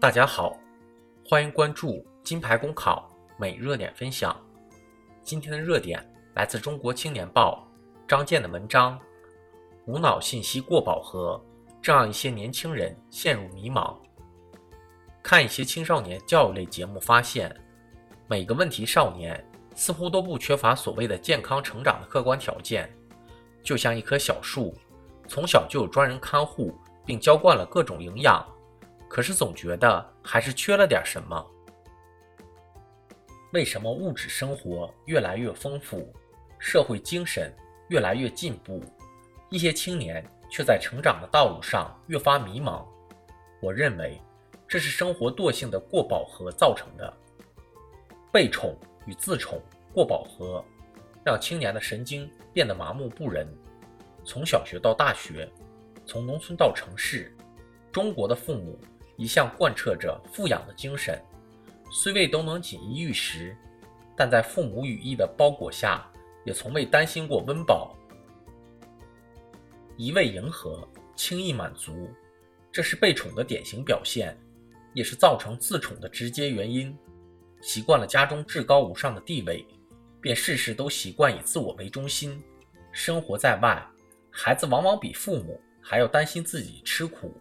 大家好，欢迎关注金牌公考每热点分享。今天的热点来自《中国青年报》张健的文章：无脑信息过饱和，这让一些年轻人陷入迷茫。看一些青少年教育类节目，发现每个问题少年似乎都不缺乏所谓的健康成长的客观条件，就像一棵小树，从小就有专人看护，并浇灌了各种营养。可是总觉得还是缺了点什么。为什么物质生活越来越丰富，社会精神越来越进步，一些青年却在成长的道路上越发迷茫？我认为，这是生活惰性的过饱和造成的。被宠与自宠过饱和，让青年的神经变得麻木不仁。从小学到大学，从农村到城市，中国的父母。一向贯彻着富养的精神，虽未都能锦衣玉食，但在父母羽翼的包裹下，也从未担心过温饱。一味迎合，轻易满足，这是被宠的典型表现，也是造成自宠的直接原因。习惯了家中至高无上的地位，便事事都习惯以自我为中心。生活在外，孩子往往比父母还要担心自己吃苦，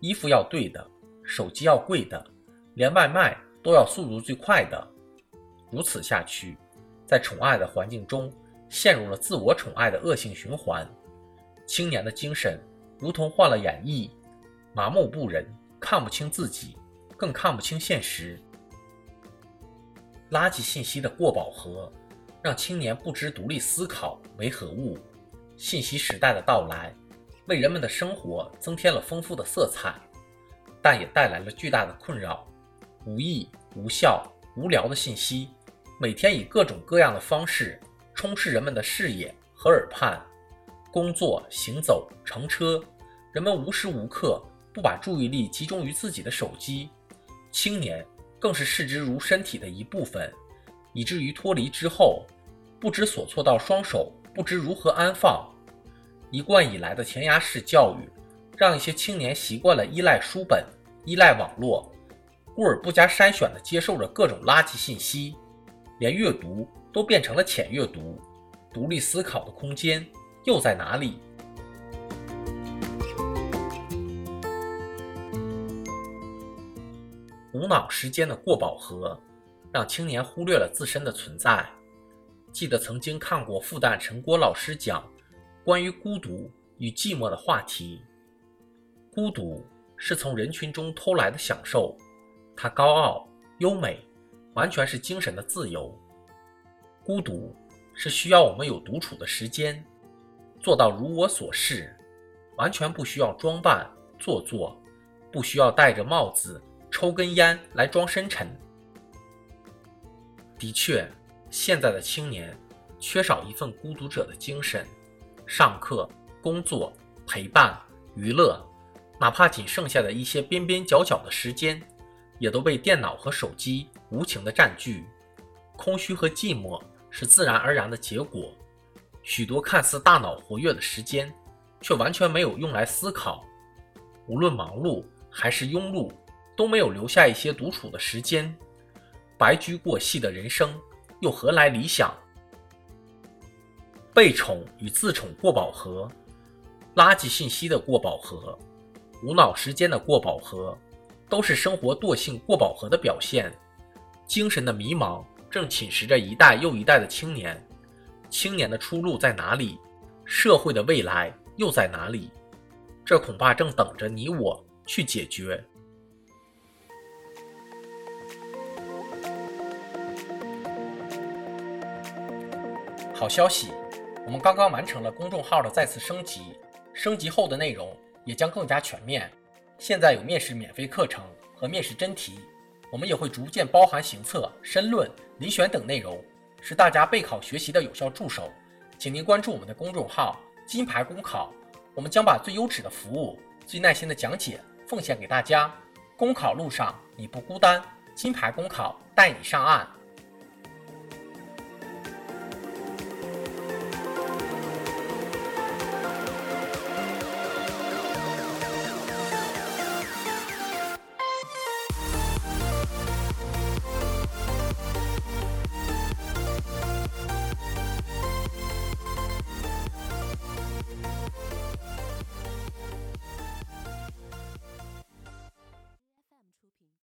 衣服要对的。手机要贵的，连外卖都要速度最快的。如此下去，在宠爱的环境中，陷入了自我宠爱的恶性循环。青年的精神如同患了眼翳，麻木不仁，看不清自己，更看不清现实。垃圾信息的过饱和，让青年不知独立思考为何物。信息时代的到来，为人们的生活增添了丰富的色彩。但也带来了巨大的困扰，无益、无效、无聊的信息，每天以各种各样的方式充斥人们的视野和耳畔。工作、行走、乘车，人们无时无刻不把注意力集中于自己的手机。青年更是视之如身体的一部分，以至于脱离之后，不知所措到双手不知如何安放。一贯以来的填鸭式教育。让一些青年习惯了依赖书本、依赖网络，故而不加筛选地接受着各种垃圾信息，连阅读都变成了浅阅读，独立思考的空间又在哪里？无脑时间的过饱和，让青年忽略了自身的存在。记得曾经看过复旦陈果老师讲关于孤独与寂寞的话题。孤独是从人群中偷来的享受，它高傲优美，完全是精神的自由。孤独是需要我们有独处的时间，做到如我所示，完全不需要装扮做作，不需要戴着帽子抽根烟来装深沉。的确，现在的青年缺少一份孤独者的精神，上课、工作、陪伴、娱乐。哪怕仅剩下的一些边边角角的时间，也都被电脑和手机无情的占据。空虚和寂寞是自然而然的结果。许多看似大脑活跃的时间，却完全没有用来思考。无论忙碌还是庸碌，都没有留下一些独处的时间。白驹过隙的人生，又何来理想？被宠与自宠过饱和，垃圾信息的过饱和。无脑时间的过饱和，都是生活惰性过饱和的表现。精神的迷茫正侵蚀着一代又一代的青年。青年的出路在哪里？社会的未来又在哪里？这恐怕正等着你我去解决。好消息，我们刚刚完成了公众号的再次升级，升级后的内容。也将更加全面。现在有面试免费课程和面试真题，我们也会逐渐包含行测、申论、遴选等内容，是大家备考学习的有效助手。请您关注我们的公众号“金牌公考”，我们将把最优质的服务、最耐心的讲解奉献给大家。公考路上你不孤单，金牌公考带你上岸。